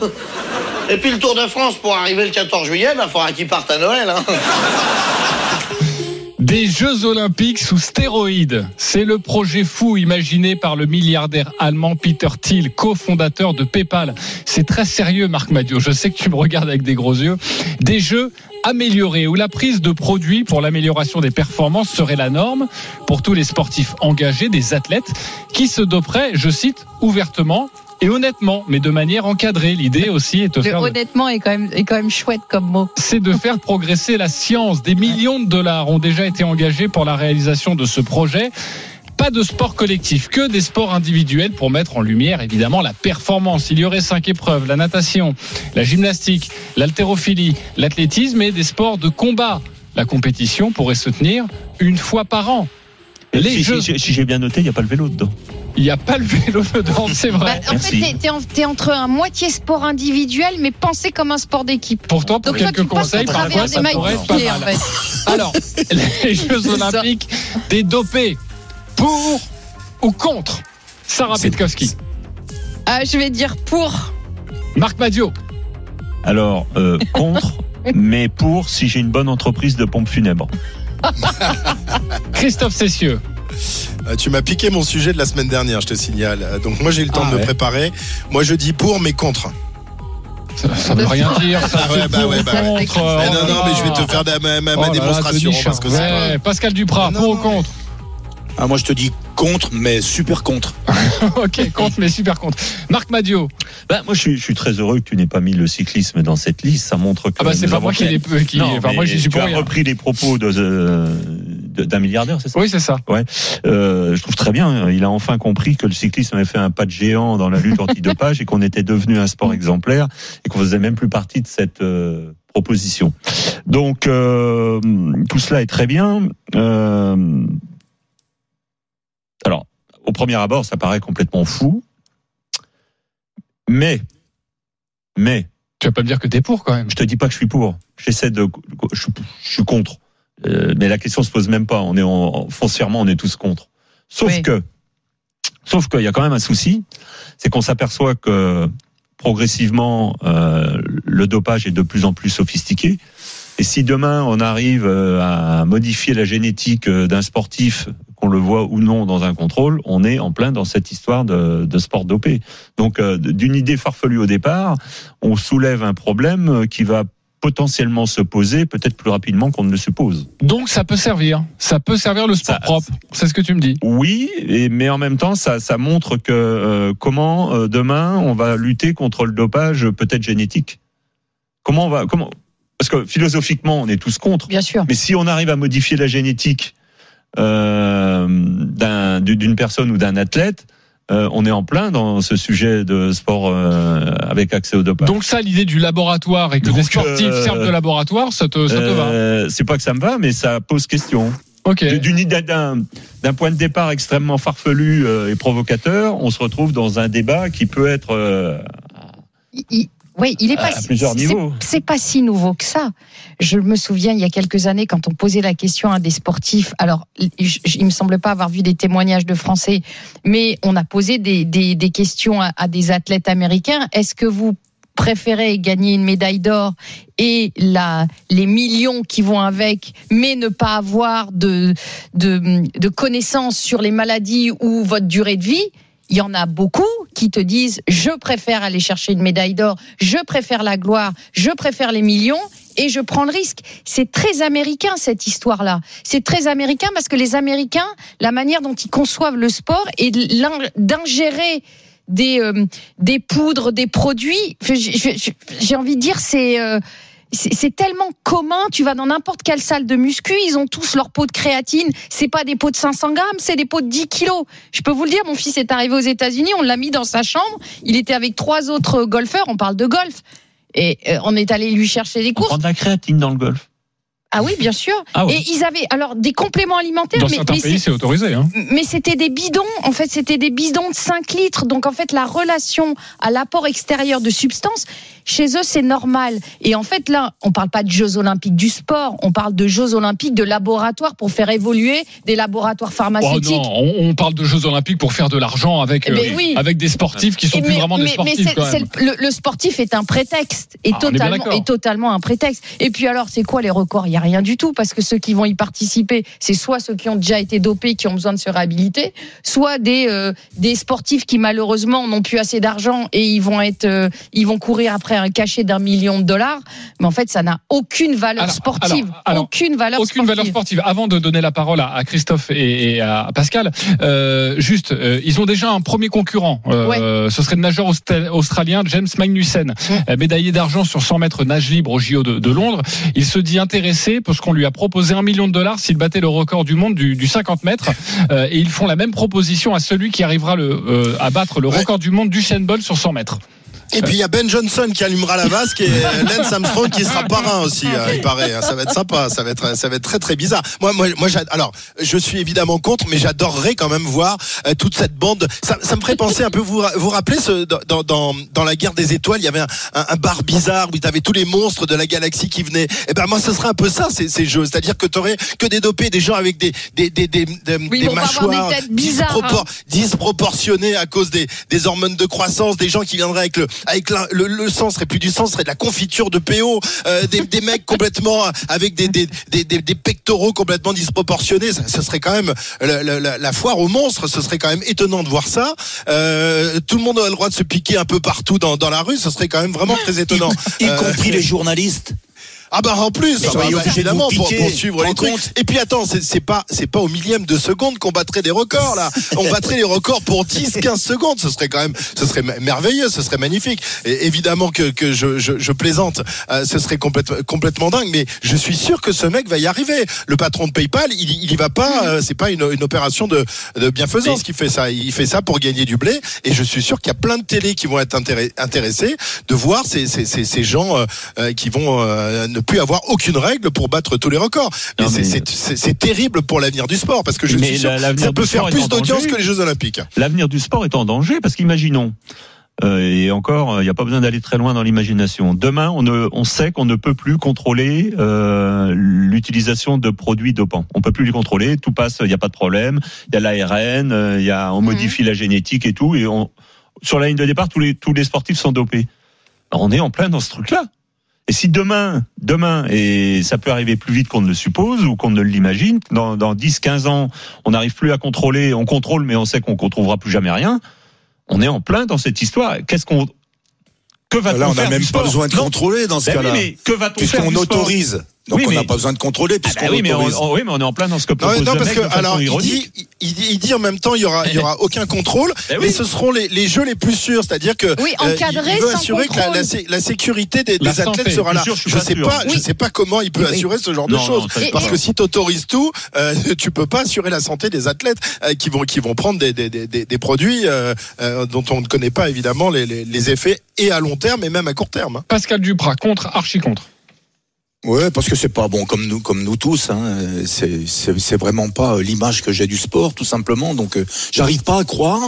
Et puis le Tour de France pour arriver le 14 juillet, il faudra qu'ils partent à Noël. Hein. [LAUGHS] Des Jeux Olympiques sous stéroïdes. C'est le projet fou imaginé par le milliardaire allemand Peter Thiel, cofondateur de PayPal. C'est très sérieux, Marc Madio. Je sais que tu me regardes avec des gros yeux. Des jeux améliorés où la prise de produits pour l'amélioration des performances serait la norme pour tous les sportifs engagés, des athlètes qui se doperaient, je cite, ouvertement et honnêtement, mais de manière encadrée. L'idée aussi est de faire honnêtement est quand même est quand même chouette comme mot. c'est de faire progresser la science. Des millions de dollars ont déjà été engagés pour la réalisation de ce projet. Pas de sport collectif, que des sports individuels pour mettre en lumière évidemment la performance. Il y aurait cinq épreuves la natation, la gymnastique, l'haltérophilie, l'athlétisme et des sports de combat. La compétition pourrait se tenir une fois par an. Les si, jeux, si- si j'ai bien noté, il n'y a pas le vélo dedans. Il n'y a pas le vélo dedans, c'est vrai. Bah, en fait, t'es- t'es en- t'es entre un moitié sport individuel, mais pensé comme un sport d'équipe. Pourtant, pour Donc toi, quelques conseils, parfois, des ça pourrait être pas pied, en fait. Alors, [LAUGHS] les Jeux. Olympiques, des dopés, pour ou contre Sarah Pitkowski, Ah, je vais dire pour. Marc Madio, Alors, euh, [LAUGHS] contre, mais pour si j'ai une bonne entreprise de pompes funèbres. Christophe Cessieux. Euh, Tu m'as piqué mon sujet de la semaine dernière, je te signale. Euh, Donc moi j'ai eu le temps Ah de me préparer. Moi je dis pour mais contre. Ça, ça veut rien dire. Ça Ah ouais, bah ouais, bah contre. Non, non, mais je vais te faire ma, ma- ma Oh là, démonstration parce que. Ouais, Pascal Duprat, Non, pour ou contre Ah, moi, je te dis contre, mais super contre. [LAUGHS] Ok, contre, mais super contre. Marc Madio. Ben, moi, je suis, je suis très heureux que tu n'aies pas mis le cyclisme dans cette liste. Ça montre que. Ah bah c'est pas moi qui l'ai qui. Non, Enfin mais moi j'y suis tu pour as rien. repris les propos de, de- d'un milliardaire, c'est ça? Oui c'est ça. Ouais, euh, je trouve très bien. Il a enfin compris que le cyclisme avait fait un pas de géant dans la lutte [LAUGHS] antidopage et qu'on était devenu un sport exemplaire et qu'on faisait même plus partie de cette euh, proposition. Donc euh, tout cela est très bien. Au premier abord, ça paraît complètement fou, mais mais Tu vas pas me dire que t'es pour quand même. je te dis pas que je suis pour. J'essaie de, je, suis- je suis contre. Euh, mais la question se pose même pas. On est en, foncièrement, on est tous contre. Sauf Oui. que, sauf qu'il y a quand même un souci, c'est qu'on s'aperçoit que progressivement, euh, le dopage est de plus en plus sophistiqué. Et si demain on arrive euh, à modifier la génétique d'un sportif, qu'on le voit ou non dans un contrôle, on est en plein dans cette histoire de, de sport dopé. Donc euh, d'une idée farfelue au départ, on soulève un problème euh, qui va potentiellement se poser peut-être plus rapidement qu'on ne le suppose. Donc ça peut servir. Ça peut servir le sport Ça- propre. C'est ce que tu me dis. Oui, et, mais en même temps, ça, ça montre que euh, comment euh, demain on va lutter contre le dopage peut-être génétique. Comment on va comment parce que philosophiquement on est tous contre. Bien sûr. Mais si on arrive à modifier la génétique euh, d'un- d'une personne ou d'un athlète, euh, on est en plein dans ce sujet de sport euh, avec accès au dopage. Donc ça l'idée du laboratoire et que Donc, des sportifs euh, servent de laboratoire, ça te, ça te va. C'est pas que ça me va, mais ça pose question. Ok. D'une idée d'un d'un point de départ extrêmement farfelu euh, et provocateur, on se retrouve dans un débat qui peut être euh, oui, il est pas. À plusieurs niveaux. c'est- pas si nouveau que ça. Je me souviens il y a quelques années quand on posait la question à des sportifs. Alors, il me semble pas avoir vu des témoignages de Français, mais on a posé des, des, des questions à, à des athlètes américains. Est-ce que vous préférer gagner une médaille d'or et la, les millions qui vont avec, mais ne pas avoir de, de, de connaissances sur les maladies ou votre durée de vie, il y en a beaucoup qui te disent je préfère aller chercher une médaille d'or, je préfère la gloire, je préfère les millions et je prends le risque. C'est très américain cette histoire-là. C'est très américain parce que les Américains, la manière dont ils conçoivent le sport et d'ingérer des euh, des poudres, des produits, j'ai envie de dire c'est euh, c'est tellement commun. Tu vas dans n'importe quelle salle de muscu, ils ont tous leur pot de créatine. C'est pas des pots de 500 grammes, c'est des pots de 10 kilos. Je peux vous le dire, mon fils est arrivé aux États-Unis, on l'a mis dans sa chambre. Il était avec trois autres golfeurs. On parle de golf. Et euh, on est allé lui chercher des courses. On prend de la créatine dans le golf. Ah oui, bien sûr. Ah Et ils avaient alors des compléments alimentaires. Dans mais, certains mais pays, c'est autorisé. Hein. Mais c'était des bidons. En fait, c'était des bidons de 5 litres. Donc, en fait, la relation à l'apport extérieur de substances, chez eux, c'est normal. Et en fait, là, on parle pas de Jeux Olympiques du sport. On parle de Jeux Olympiques de laboratoire pour faire évoluer des laboratoires pharmaceutiques. Oh non, on, on parle de Jeux Olympiques pour faire de l'argent avec, Eh ben euh, oui. avec des sportifs qui sont Et plus vraiment des sportifs. mais quand même. le, le sportif est un prétexte, est Ah, totalement, est totalement un prétexte. Et puis alors, c'est quoi les records? Il y a rien du tout parce que ceux qui vont y participer, c'est soit ceux qui ont déjà été dopés, qui ont besoin de se réhabiliter, soit des euh, des sportifs qui malheureusement n'ont plus assez d'argent et ils vont être, euh, ils vont courir après un cachet d'un million de dollars. Mais en fait, ça n'a aucune valeur Alors, sportive, alors, alors, aucune valeur Aucune sportive. valeur sportive. Avant de donner la parole à, à Christophe et, et à Pascal, euh, juste, euh, ils ont déjà un premier concurrent. Euh, Ce serait le nageur austra- australien James Magnussen, médaillé d'argent sur 100 mètres nage libre au JO de, de Londres. Il se dit intéressé parce qu'on lui a proposé un million de dollars s'il battait le record du monde du, du 50 mètres. Et ils font la même proposition à celui qui arrivera le, à battre le record du monde du Bolt sur 100 mètres. Et puis il y a Ben Johnson qui allumera la vasque et [LAUGHS] Lance Armstrong qui sera parrain aussi, euh, il paraît. hein. Ça va être sympa, ça va être, ça va être très très bizarre. Moi, moi, moi, alors, je suis évidemment contre, mais j'adorerais quand même voir euh, toute cette bande. Ça, ça me ferait penser un peu. Vous vous rappelez ce, dans, dans dans la guerre des étoiles, il y avait un, un, un bar bizarre où il y avait tous les monstres de la galaxie qui venaient. Et ben moi, ce serait un peu ça ces, ces jeux, c'est-à-dire que t'aurais que des dopés, des gens avec des des des des, Oui, mâchoires des bizarres, dispropor- hein. disproportionnées à cause des des hormones de croissance, des gens qui viendraient avec le avec la- le, le sang serait plus du sang, serait de la confiture de PO, euh, des, des mecs complètement euh, avec des, des, des, des, pectoraux complètement disproportionnés. Ça, ce serait quand même la, la- la- foire aux monstres. Ce serait quand même étonnant de voir ça. Euh, tout le monde a le droit de se piquer un peu partout dans, dans la rue. Ce serait quand même vraiment très étonnant. Y Euh, compris les journalistes. Ah bah en plus, ah bah, évidemment pour, pour suivre les rends trucs. compte. Et puis attends, c'est pas c'est pas au millième de seconde qu'on battrait des records là. On battrait les records pour 10 15 secondes, ce serait quand même ce serait merveilleux, ce serait magnifique. Et évidemment que que je je, je plaisante, euh, ce serait complètement complètement dingue mais je suis sûr que ce mec va y arriver. Le patron de PayPal, il il y va pas euh, c'est pas une, une opération de de bienfaisance qui fait ça, il fait ça pour gagner du blé et je suis sûr qu'il y a plein de télés qui vont être intéressés de voir ces ces ces, ces gens euh, euh, qui vont euh, ne plus avoir aucune règle pour battre tous les records. Mais, c'est- mais- terrible pour l'avenir du sport parce que je suis sûr ça peut faire plus en d'audience danger. que les Jeux Olympiques. L'avenir du sport est en danger parce qu'imaginons, euh, et encore, il n'y a pas besoin d'aller très loin dans l'imagination. Demain, on, ne, on sait qu'on ne peut plus contrôler euh, l'utilisation de produits dopants. On peut plus les contrôler, tout passe, il n'y a pas de problème. Il y a l'ARN, euh, il y a, on modifie la génétique et tout, et on, sur la ligne de départ, tous les, tous les sportifs sont dopés. On est en plein dans ce truc-là. Et si demain, demain, et ça peut arriver plus vite qu'on ne le suppose ou qu'on ne l'imagine, dans, dans 10, 15 ans, on n'arrive plus à contrôler, on contrôle, mais on sait qu'on ne contrôlera plus jamais rien, on est en plein dans cette histoire. Qu'est-ce qu'on, que va-t-on Là, on faire n'a même pas besoin de Non. contrôler dans ce Ben oui, cas-là. mais que va-t-on faire Puisqu'on autorise. Donc Oui, on n'a mais- pas besoin de contrôler Ah bah puisqu'on oui, mais on, autorise. on- oui, mais on est en plein dans ce que Non, propose non, le parce mec que alors il dit, il, dit- il dit en même temps il y aura il y aura aucun contrôle, [LAUGHS] Eh mais ce seront les, les jeux les plus sûrs, c'est-à-dire que Oui, euh, encadrés il veut assurer que la, la la sécurité des, La des athlètes santé, sera là. sûr, je je pas sais sûr. pas, je Oui. sais pas comment il peut Oui. assurer ce genre de Non, non, choses, parce que si t'autorises tout, euh, tu peux pas assurer la santé des athlètes euh, qui vont qui vont prendre des des, des, des- des produits euh, euh, dont on ne connaît pas évidemment les, les, les effets et à long terme et même à court terme. hein. Pascal Duprat contre, archi contre. Ouais, parce que c'est pas bon comme nous, comme nous tous. Hein. C'est, vraiment pas euh, l'image que j'ai du sport, tout simplement. Donc, euh, j'arrive pas à croire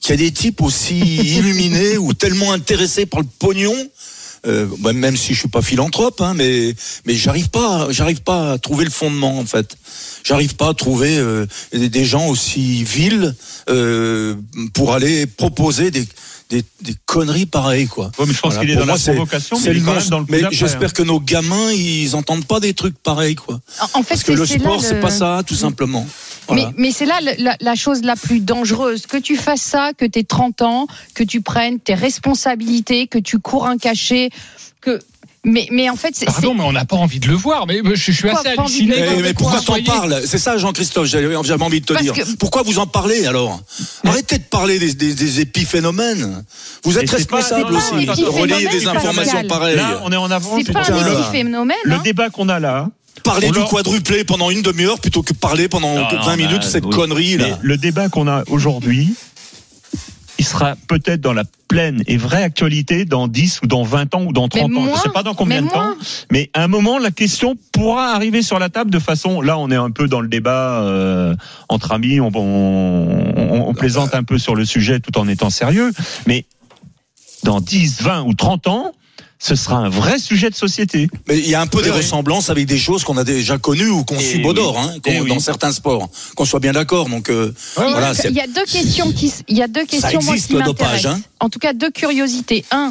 qu'il y a des types aussi illuminés ou tellement intéressés par le pognon. Euh, bah, même si je suis pas philanthrope, hein, mais mais j'arrive pas, j'arrive pas à trouver le fondement en fait. J'arrive pas à trouver euh, des, des gens aussi vils euh, pour aller proposer des des, des conneries pareilles, quoi. Ouais, mais je pense Voilà, qu'il est pour dans moi, la c'est- provocation, c'est mais il est le quand non- même dans le coup Mais j'espère hein. que nos gamins, ils entendent pas des trucs pareils, quoi. En fait, Parce que c'est- le c'est là sport, c'est pas ça, tout simplement. Voilà. Mais, mais c'est là la chose la plus dangereuse. Que tu fasses ça, que tu aies 30 ans, que tu prennes tes responsabilités, que tu cours un cachet, que. Mais, mais en fait, c'est. Pardon, mais on n'a pas envie de le voir. Mais je, je suis assez de halluciné. Eh, de mais quoi pourquoi t'en parles? C'est ça, Jean-Christophe, j'avais envie de te Parce dire. que- Pourquoi vous en parlez alors? Arrêtez de parler des, des, des épiphénomènes. Vous êtes responsable aussi de relayer des informations pareilles. Là, on est en avance. c'est pas un épiphénomène. Le hein. débat qu'on a là. Parler du quadruplé pendant une demi-heure plutôt que parler pendant Non, 20 non, minutes bah, cette oui. connerie Mais là. le débat qu'on a aujourd'hui, sera peut-être dans la pleine et vraie actualité dans 10 ou dans 20 ans ou dans 30 ans. moins, je ne sais pas dans combien mais de temps. Mais à un moment, la question pourra arriver sur la table de façon. Là, on est un peu dans le débat euh, entre amis. On, on, on- on plaisante un peu sur le sujet tout en étant sérieux. Mais dans 10, 20 ou 30 ans, ce sera un vrai sujet de société. Mais il y a un peu des Oui, ressemblances avec des choses qu'on a déjà connues ou qu'on Eh subodore, oui. hein, Eh oui. dans certains sports. Qu'on soit bien d'accord. Donc euh, Il y a- voilà, il y a deux questions qui, il y a deux questions moi, existe, qui le m'intéressent. dopage, hein. En tout cas, deux curiosités. Un,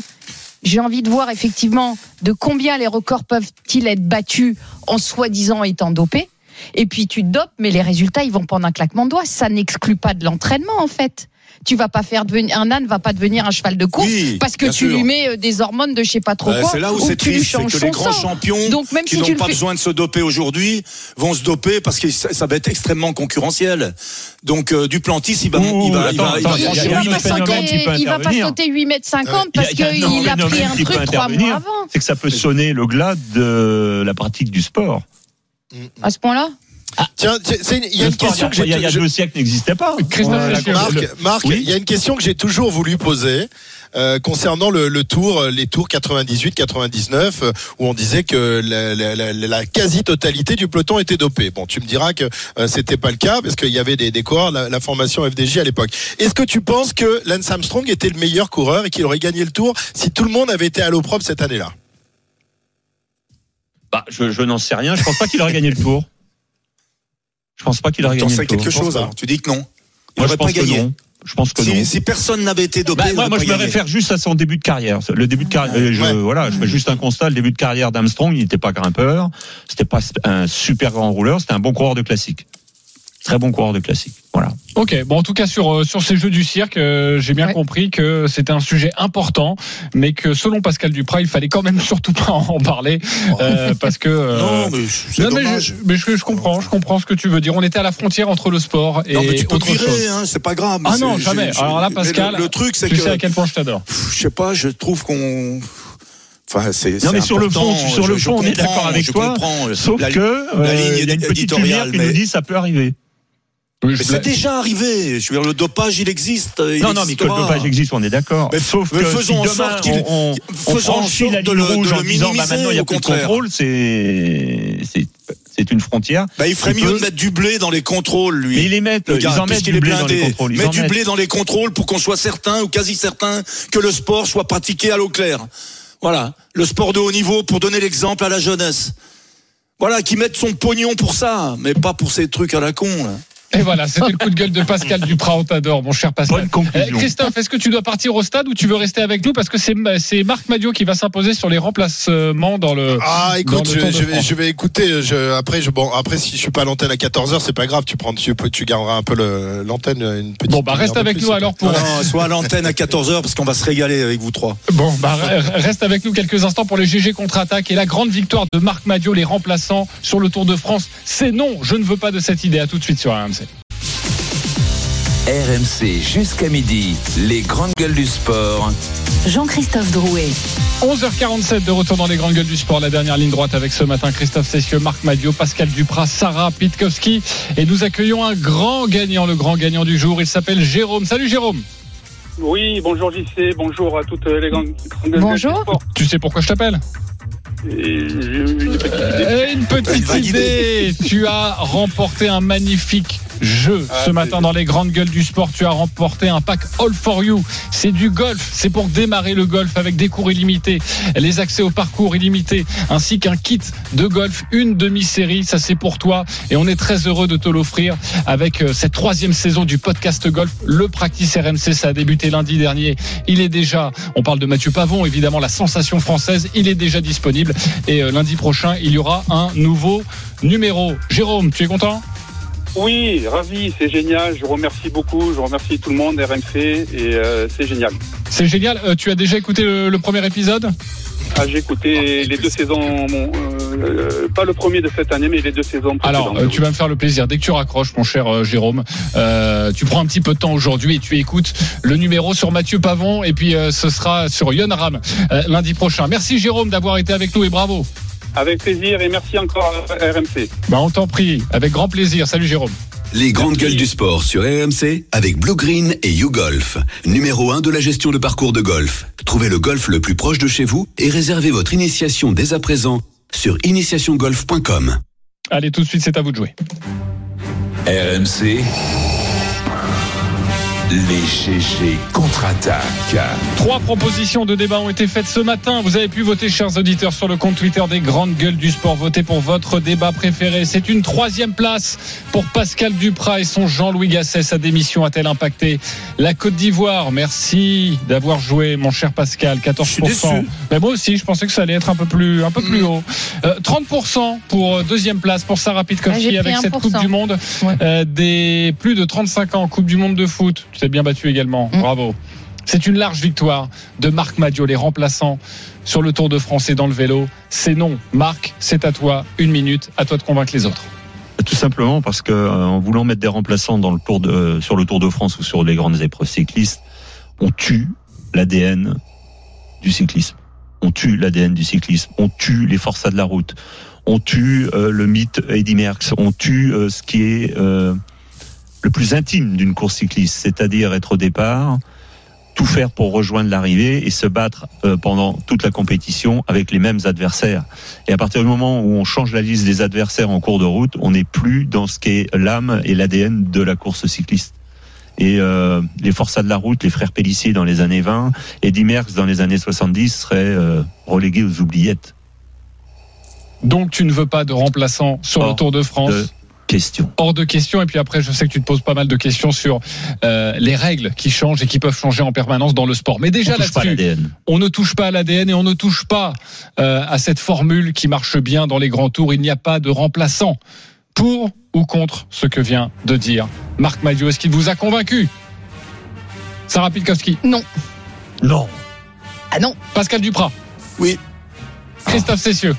j'ai envie de voir effectivement de combien les records peuvent-ils être battus en soi-disant étant dopés. Et puis tu te dopes, mais les résultats, ils vont prendre un claquement de doigts. Ça n'exclut pas de l'entraînement, en fait. Tu vas pas faire devenir un âne va pas devenir un cheval de course Oui, parce que tu sûr. lui mets euh, des hormones de je sais pas trop Euh, quoi c'est là où c'est triste, c'est que son les grands sang. champions Donc même qui si tu n'ont pas fais besoin de se doper aujourd'hui vont se doper parce que ça, ça va être extrêmement concurrentiel. Donc euh, Duplantis, il va, Ouh, il va, attends, va, il va il a- il a il va pas sauter, il va pas intervenir. sauter 8 mètres 50 Il y a- parce il a qu'il a phénomène pris un truc trois mois avant. C'est que ça peut sonner le glas de la pratique du sport. À ce point-là Tiens, tiens, c'est une- il y a une question que il y a, il y a j'ai. deux siècles n'existait pas. Christophe Ouais. Marc, Oui. il y a une question que j'ai toujours voulu poser. euh, concernant le, le tour, euh, les tours 98-99, euh, où on disait que la, la- la- la quasi-totalité du peloton était dopé. Bon, tu me diras que euh, c'était pas le cas parce qu'il y avait des, des coureurs, la, la formation FDJ à l'époque. Est-ce que tu penses que Lance Armstrong était le meilleur coureur et qu'il aurait gagné le tour si tout le monde avait été à l'eau propre cette année-là? Bah, je, je n'en sais rien. Je pense pas qu'il aurait gagné le tour. Je pense pas qu'il aurait T'en gagné sais le tour. quelque chose alors Tu dis que non. Il Moi, je n'aurait pas pense que gagné. non. Je pense que non. Si, si personne n'avait été dopé, Bah, il moi, aurait moi, pas je me gagné. réfère juste à son début de carrière. Le début de carrière, euh, je, Ouais. voilà, je fais juste un constat. Le début de carrière d'Armstrong, il n'était pas grimpeur, c'était pas un super grand rouleur, c'était un bon coureur de classique. Très bon coureur de classique. Voilà. Ok, bon en tout cas sur euh, sur ces jeux du cirque, euh, j'ai bien Ouais. compris que c'était un sujet important, mais que selon Pascal Duprat, il fallait quand même [LAUGHS] surtout pas en parler euh, parce que euh, Non, mais c'est non, mais dommage. je, mais je, je comprends, je comprends ce que tu veux dire. On était à la frontière entre le sport et Non, mais tu peux autre virer, chose. hein, c'est pas grave. Ah non, jamais. Alors là, mais Pascal, le, le truc, c'est tu que sais à quel point je t'adore. je sais pas, je trouve qu'on. Enfin, c'est. Non, mais c'est sur le fond, sur le je- je fond, on est d'accord avec je toi. Sauf La- que la ligne il y a une petite éditoriale, lumière qui mais- nous dit ça peut arriver. C'est déjà arrivé. Je veux dire, le dopage, il existe. Il non, non, mais que le dopage existe, on est d'accord. Mais- Sauf mais que faisons si en sorte qu'il- on, on, franchit sorte la de ligne le- rouge de en le disant bah, maintenant il n'y a plus au de contraire. contrôle, c'est c'est c'est une frontière. Bah, il ferait mieux de mettre du blé dans les contrôles, lui. Mais ils les mettent, Le ils en mettent du blé dans les contrôles. Ils du mettent. blé dans les contrôles pour qu'on soit certain ou quasi certain que le sport soit pratiqué à l'eau claire. Voilà. Le sport de haut niveau pour donner l'exemple à la jeunesse. Voilà, qui mettent son pognon pour ça, mais pas pour ces trucs à la con, là. Et voilà, c'était le coup de gueule de Pascal Duprat. On t'adore, mon cher Pascal. Bonne Eh, conclusion. Christophe, est-ce que tu dois partir au stade ou tu veux rester avec nous? Parce que c'est Marc Madio qui va s'imposer sur les remplacements dans le. Ah, écoute, je, Tour de je vais, je vais écouter. Je, après, je, bon, après, si je suis pas à l'antenne à 14h, c'est pas grave. Tu prends, tu, garderas un peu l'antenne, une petite. Bon, bah reste avec plus, nous alors pour. Non, non, soit à l'antenne à 14h parce qu'on va se régaler avec vous trois. Bon, bah re- reste avec nous quelques instants pour les GG contre-attaque et la grande victoire de Marc Madio, les remplaçants sur le Tour de France. C'est non, je ne veux pas de cette idée. À tout de suite sur RMC. RMC jusqu'à midi, les grandes gueules du sport. Jean-Christophe Drouet. 11h47 de retour dans les grandes gueules du sport. La dernière ligne droite avec ce matin Christophe Cessieux, Marc Madio, Pascal Duprat, Sarah Pitkowski. Et nous accueillons un grand gagnant, le grand gagnant du jour. Il s'appelle Jérôme. Salut Jérôme. Oui, bonjour JC, bonjour à toutes les grandes. grandes Bonjour. du sport. Tu sais pourquoi je t'appelle une petite idée. Euh, Une petite Vague idée. Tu as remporté un magnifique jeu Ah, ce matin dans les grandes gueules du sport. Tu as remporté un pack All for You. C'est du golf. C'est pour démarrer le golf avec des cours illimités, les accès au parcours illimités, ainsi qu'un kit de golf, une demi-série. Ça, c'est pour toi. Et on est très heureux de te l'offrir avec euh, cette troisième saison du podcast golf. Le Practice RMC, ça a débuté lundi dernier. Il est déjà, on parle de Mathieu Pavon, évidemment, la sensation française. Il est déjà disponible. Et euh, lundi prochain, il y aura un nouveau numéro. Jérôme, tu es content? Oui, ravi, c'est génial. Je vous remercie beaucoup. Je remercie tout le monde, RMC, et euh, c'est génial. C'est génial. Euh, tu as déjà écouté le, le premier épisode? Ah, j'ai écouté les deux saisons, mon, euh, pas le premier de cette année, mais les deux saisons précédentes. Alors, euh, tu vas me faire le plaisir. Dès que tu raccroches, mon cher euh, Jérôme, euh, tu prends un petit peu de temps aujourd'hui et tu écoutes le numéro sur Mathieu Pavon et puis euh, ce sera sur Yon Ram euh, lundi prochain. Merci Jérôme d'avoir été avec nous et bravo. Avec plaisir et merci encore à RMC. Bah, on t'en prie, avec grand plaisir. Salut Jérôme. Les grandes gueules du sport sur RMC avec Blue Green et YouGolf. Numéro 1 de la gestion de parcours de golf. Trouvez le golf le plus proche de chez vous et réservez votre initiation dès à présent sur initiationgolf.com. Allez, tout de suite, c'est à vous de jouer. RMC. Les GG contre-attaquent. Trois propositions de débat ont été faites ce matin. Vous avez pu voter, chers auditeurs, sur le compte Twitter des grandes gueules du sport. Votez pour votre débat préféré. C'est une troisième place pour Pascal Duprat et son Jean-Louis Gasset. Sa démission a-t-elle impacté la Côte d'Ivoire? Merci d'avoir joué, mon cher Pascal. 14%. Mais moi aussi, je pensais que ça allait être un peu plus, un peu plus haut. Euh, 30% pour euh, deuxième place pour Sarah Ah, Pitkovski pris avec cette 1%. Coupe du Monde. Euh, des plus de 35 ans en Coupe du Monde de foot. Bien battu également. Mm. Bravo. C'est une large victoire de Marc Madio, les remplaçants sur le Tour de France et dans le vélo. C'est non. Marc, c'est à toi. Une minute. À toi de convaincre les autres. Tout simplement parce que euh, en voulant mettre des remplaçants dans le tour de, sur le Tour de France ou sur les grandes épreuves cyclistes, on tue l'ADN du cyclisme. On tue l'ADN du cyclisme. On tue les forçats de la route. On tue euh, le mythe Eddy Merckx. On tue euh, ce qui est euh, le plus intime d'une course cycliste, c'est-à-dire être au départ, tout faire pour rejoindre l'arrivée et se battre euh, pendant toute la compétition avec les mêmes adversaires. Et à partir du moment où on change la liste des adversaires en cours de route, on n'est plus dans ce qu'est l'âme et l'ADN de la course cycliste. Et euh, les forçats de la route, les frères Pellissier dans les années 20, Eddy Merckx dans les années 70 seraient euh, relégués aux oubliettes. Donc, tu ne veux pas de remplaçant sur le Tour de France de question. Hors de question. Et puis après, je sais que tu te poses pas mal de questions sur euh, les règles qui changent et qui peuvent changer en permanence dans le sport. Mais déjà On touche pas à là-dessus, l'ADN. on ne touche pas à l'ADN et on ne touche pas euh, à cette formule qui marche bien dans les grands tours. Il n'y a pas de remplaçant pour ou contre ce que vient de dire Marc Madio. Est-ce qu'il vous a convaincu Sarah Pilkowski? Non. Non. Ah non. Pascal Duprat? Oui. Christophe Cessieux?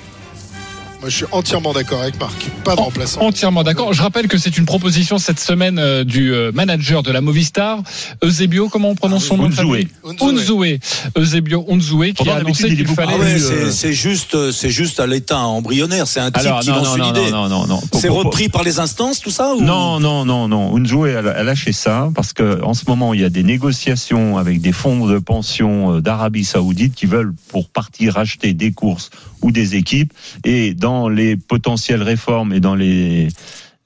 Moi, je suis entièrement d'accord avec Marc. Pas de remplaçant. Entièrement d'accord. Je rappelle que c'est une proposition cette semaine euh, du euh, manager de la Movistar, Eusebio, comment on prononce son nom Unzoué. Unzoué. Eusebio Unzoué, qui a annoncé qu'il fallait... Ah ouais, euh, c'est juste, c'est juste à l'état embryonnaire. C'est un type Alors, qui non, lance non, une non, idée. non, non, non. C'est repris par les instances, tout ça ou... Non, non, non, non. Unzoué a, lâché ça parce que en ce moment il y a des négociations avec des fonds de pension d'Arabie Saoudite qui veulent pour partir acheter des courses ou des équipes. Et dans les potentielles réformes et dans les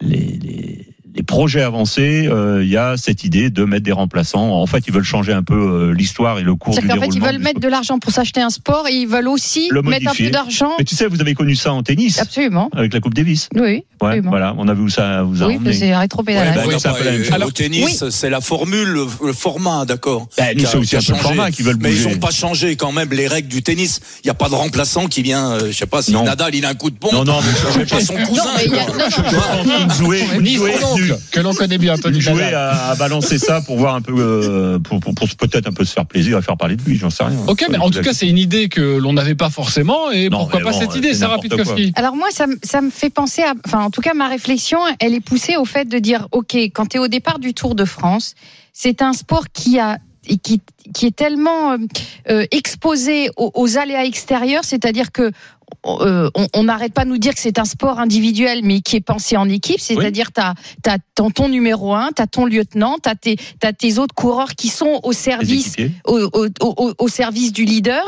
les, les, les projets avancés, euh, il y a cette idée de mettre des remplaçants. En fait, ils veulent changer un peu euh, l'histoire et le cours du C'est-à-dire qu'en fait, ils déroulement veulent mettre de l'argent pour s'acheter un sport et ils veulent aussi le mettre un modifier. peu d'argent. Mais tu sais, vous avez connu ça en tennis Absolument. avec la Coupe Davis. Oui, Ouais, voilà, on a vu où ça vous a Oui, emmené. c'est un rétropédalage. Ouais, bah, Oui, au tennis, c'est la formule, le, le format, d'accord. Bah, c'est aussi un format qu'ils veulent Mais ils bouger. n'ont pas changé quand même les règles du tennis. Il n'y a pas de remplaçant qui vient, euh, je sais pas si Non. Nadal il a un coup de pompe. Non, non, mais je pas son cousin. Non, mais il y a- non, non. Que l'on connaît bien, Tony jouer à, à balancer ça pour voir un peu euh, pour, pour, pour peut-être un peu se faire plaisir à faire parler de lui j'en sais rien. Ok, mais en tout cas, c'est une idée que l'on n'avait pas forcément. Et Non, pourquoi pas bon, cette idée, c'est Sarah Pitkowski Alors moi, ça, me- ça me fait penser à... Enfin, en tout cas, ma réflexion, elle est poussée au fait de dire, OK, quand tu es au départ du Tour de France, c'est un sport qui a et qui, qui est tellement euh, euh, exposé aux, aux aléas extérieurs, c'est-à-dire que euh, on n'arrête pas de nous dire que c'est un sport individuel, mais qui est pensé en équipe. C'est-à-dire, tu as, ton, ton numéro un, tu as ton lieutenant, tu as, as, tes autres coureurs qui sont au service, au, au, au, au, service du leader.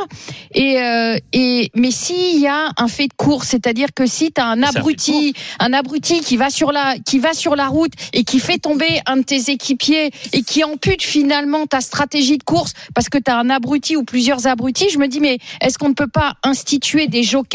Et, euh, et mais s'il y a un fait de course, c'est-à-dire que si tu as un abruti, un abruti qui va sur la qui va sur la route et qui fait tomber un de tes équipiers et qui ampute finalement ta stratégie de course parce que tu as un abruti ou plusieurs abrutis, je me dis mais est-ce qu'on ne peut pas instituer des jokers,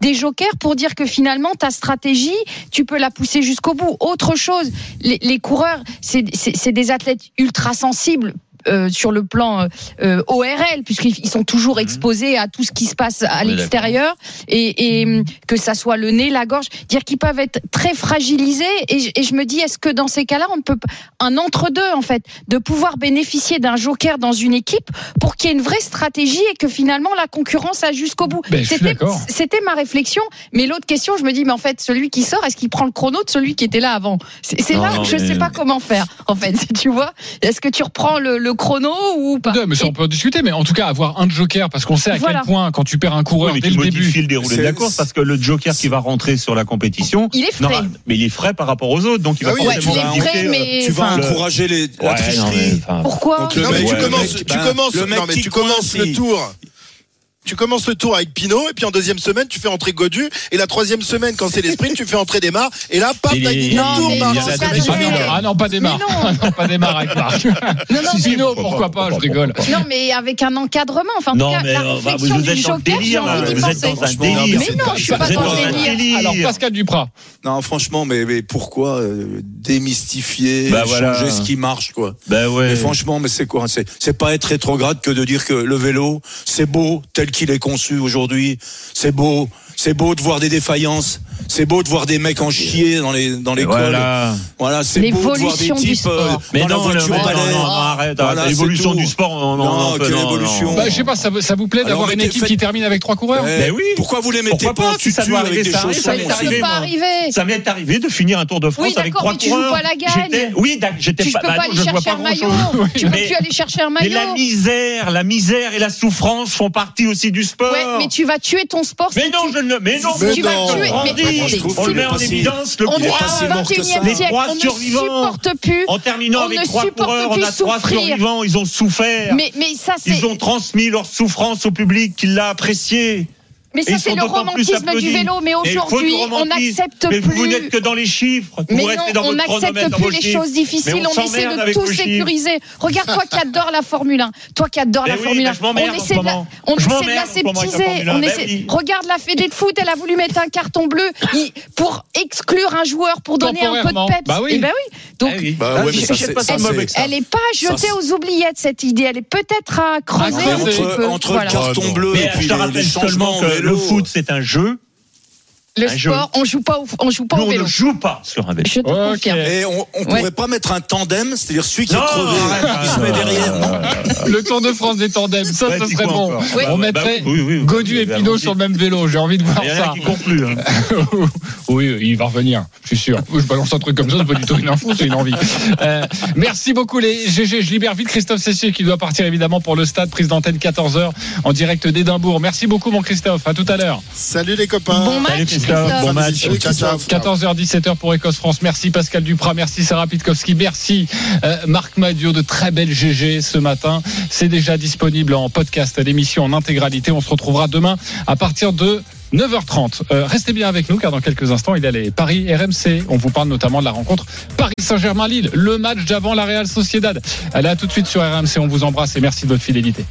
des jokers pour dire que finalement ta stratégie, tu peux la pousser jusqu'au bout. Autre chose, les, coureurs, c'est des athlètes ultra sensibles euh, sur le plan euh, ORL, puisqu'ils sont toujours Mhm. exposés à tout ce qui se passe à l'extérieur, et, et que ça soit le nez, la gorge, dire qu'ils peuvent être très fragilisés. Et, je- et je me dis, est-ce que dans ces cas-là, on ne peut un entre-deux en fait, de pouvoir bénéficier d'un joker dans une équipe pour qu'il y ait une vraie stratégie et que finalement la concurrence a jusqu'au bout? Ben, C'était ma réflexion. Mais l'autre question, je me dis, mais en fait, celui qui sort, est-ce qu'il prend le chrono de celui qui était là avant? C'est là non, que je mais- sais pas comment faire. En fait, [LAUGHS] tu vois, est-ce que tu reprends le, le chrono ou pas Ouais, mais ça, on peut en discuter, mais en tout cas, avoir un joker, parce qu'on sait à Voilà. quel point, quand tu perds un coureur Oui, mais dès le début. le déroulé de la course parce que le joker qui va rentrer sur la compétition, Il est frais. mais il est frais par rapport aux autres, donc il va Ah oui, forcément tu frais, euh, mais- Tu vas encourager les, la Ouais, tricherie. non, mais, enfin, Pourquoi Donc le Non, mais mec, tu commences, le mec, tu commences, le mec non, mais qui tu commences coince, le il- tour. Tu commences le tour avec Pinot et puis en deuxième semaine tu fais entrer Godu et la troisième semaine quand c'est les sprints tu fais entrer Desmar et là paf t'as gagné le tour mais Marc. Ah non, pas. Mais non. Ah [LAUGHS] non, pas démarre avec Marc. Pinot, pourquoi pas, je rigole. Non, mais avec un encadrement. Enfin, en Non, tout cas, mais la euh, bah, réflexion vous du êtes dans le joker, j'ai envie d'y penser. Mais non, je suis pas dans le un délire. Alors, Pascal Duprat. Non, franchement, mais, mais pourquoi euh, démystifier, Bah, changer voilà. ce qui marche, quoi? Ben ouais. Mais franchement, mais c'est quoi? C'est c'est pas être rétrograde que de dire que le vélo, c'est beau tel qu'il est conçu aujourd'hui. C'est beau, c'est beau de voir des défaillances. C'est beau de voir des mecs en chier dans les dans les cols. Voilà. Voilà, c'est beau de voir des types euh, sport. Mais dans la non, voiture non, non, balai. non, non, arrête, Voilà, l'évolution du sport, on, on, Non, on en fait- quelle non, évolution non. Bah, je sais pas, ça vous, ça vous plaît d'avoir une équipe qui termine avec trois coureurs Eh, Ben oui. Pourquoi vous les mettez Pourquoi pas pas Si ça doit avec arriver, ça arrive, ça Ça m'est ne arrivé, peut pas arriver. Ça m'est arrivé de finir un Tour de France Oui, avec trois mais tu joues coureurs. pas à la gagne. Oui, d'accord, j'étais Tu pas. peux bah pas non, aller chercher pas un maillot. Tu peux [LAUGHS] Mais- plus aller chercher un Mais la maillot. misère, la misère et la souffrance font partie aussi du sport. Mais tu vas tuer ton sport. Mais non, tu- je ne. Mais non, mais tu non, vas tuer. On le met en évidence. Le On si au mort que 21 ça. Les trois On ne survivants. supporte plus. En terminant On avec ne trois coureurs, on a trois survivants. Ils ont souffert. Mais, mais ça. Ils ont transmis leur souffrance au public qui l'a apprécié. Mais Et ça, c'est le plus romantisme du vélo. Mais aujourd'hui, on n'accepte Mais vous plus. n'êtes que dans les chiffres. Mais non, dans on n'accepte plus les chiffres. choses difficiles. On On, essaie de tout sécuriser. Regarde toi qui adore la Formule 1. Toi qui adore la oui, Formule mais 1. je m'emmerde On essaie de la, on Je essaie de m'emmerde la en ce moment avec la sceptiser. Formule 1. On essaie- oui. Regarde la Fédé de foot. Elle a voulu mettre un carton bleu pour exclure un joueur pour donner un peu de peps. Bah oui. Eh ben oui. Donc, elle n'est pas jetée aux oubliettes cette idée. Elle est peut-être à creuser Ah, petit entre, peu. entre Voilà. le carton bleu et puis je te le foot, c'est un jeu. Le un jeu. sport, on joue pas au, on joue pas Nous, au on vélo. ne joue pas sur un vélo. Je te Ok. confirme. Et on, on Ouais. pourrait pas mettre un tandem, c'est-à-dire celui qui Non, est crevé, il se met derrière. non Le Tour de France des tandems, ça, dis serait bon. On Bah, mettrait oui, oui, oui. Godu et Bah, Pinot sur le même vélo. J'ai envie de voir Il y ça. qui court plus. hein. [LAUGHS] oui, il va revenir, je suis sûr. Je balance un truc comme ça, c'est pas du tout une info, c'est une envie. Euh, merci beaucoup les GG. Je libère vite Christophe Cessier qui doit partir évidemment pour le stade, prise d'antenne 14h en direct d'Édimbourg. Merci beaucoup mon Christophe, à tout à l'heure. Salut les copains. Bon match, Salut, Christophe. Bon match. Salut, Christophe. 14h 17h pour Écosse-France. Merci Pascal Duprat, merci Sarah Pitkowski, merci euh, Marc Madio de très belles GG ce matin. C'est déjà disponible en podcast à l'émission en intégralité. On se retrouvera demain à partir de 9h30. Euh, restez bien avec nous car dans quelques instants il y a les Paris RMC. On vous parle notamment de la rencontre Paris Saint-Germain-Lille, le match d'avant la Real Sociedad. Allez à tout de suite sur RMC. On vous embrasse et merci de votre fidélité.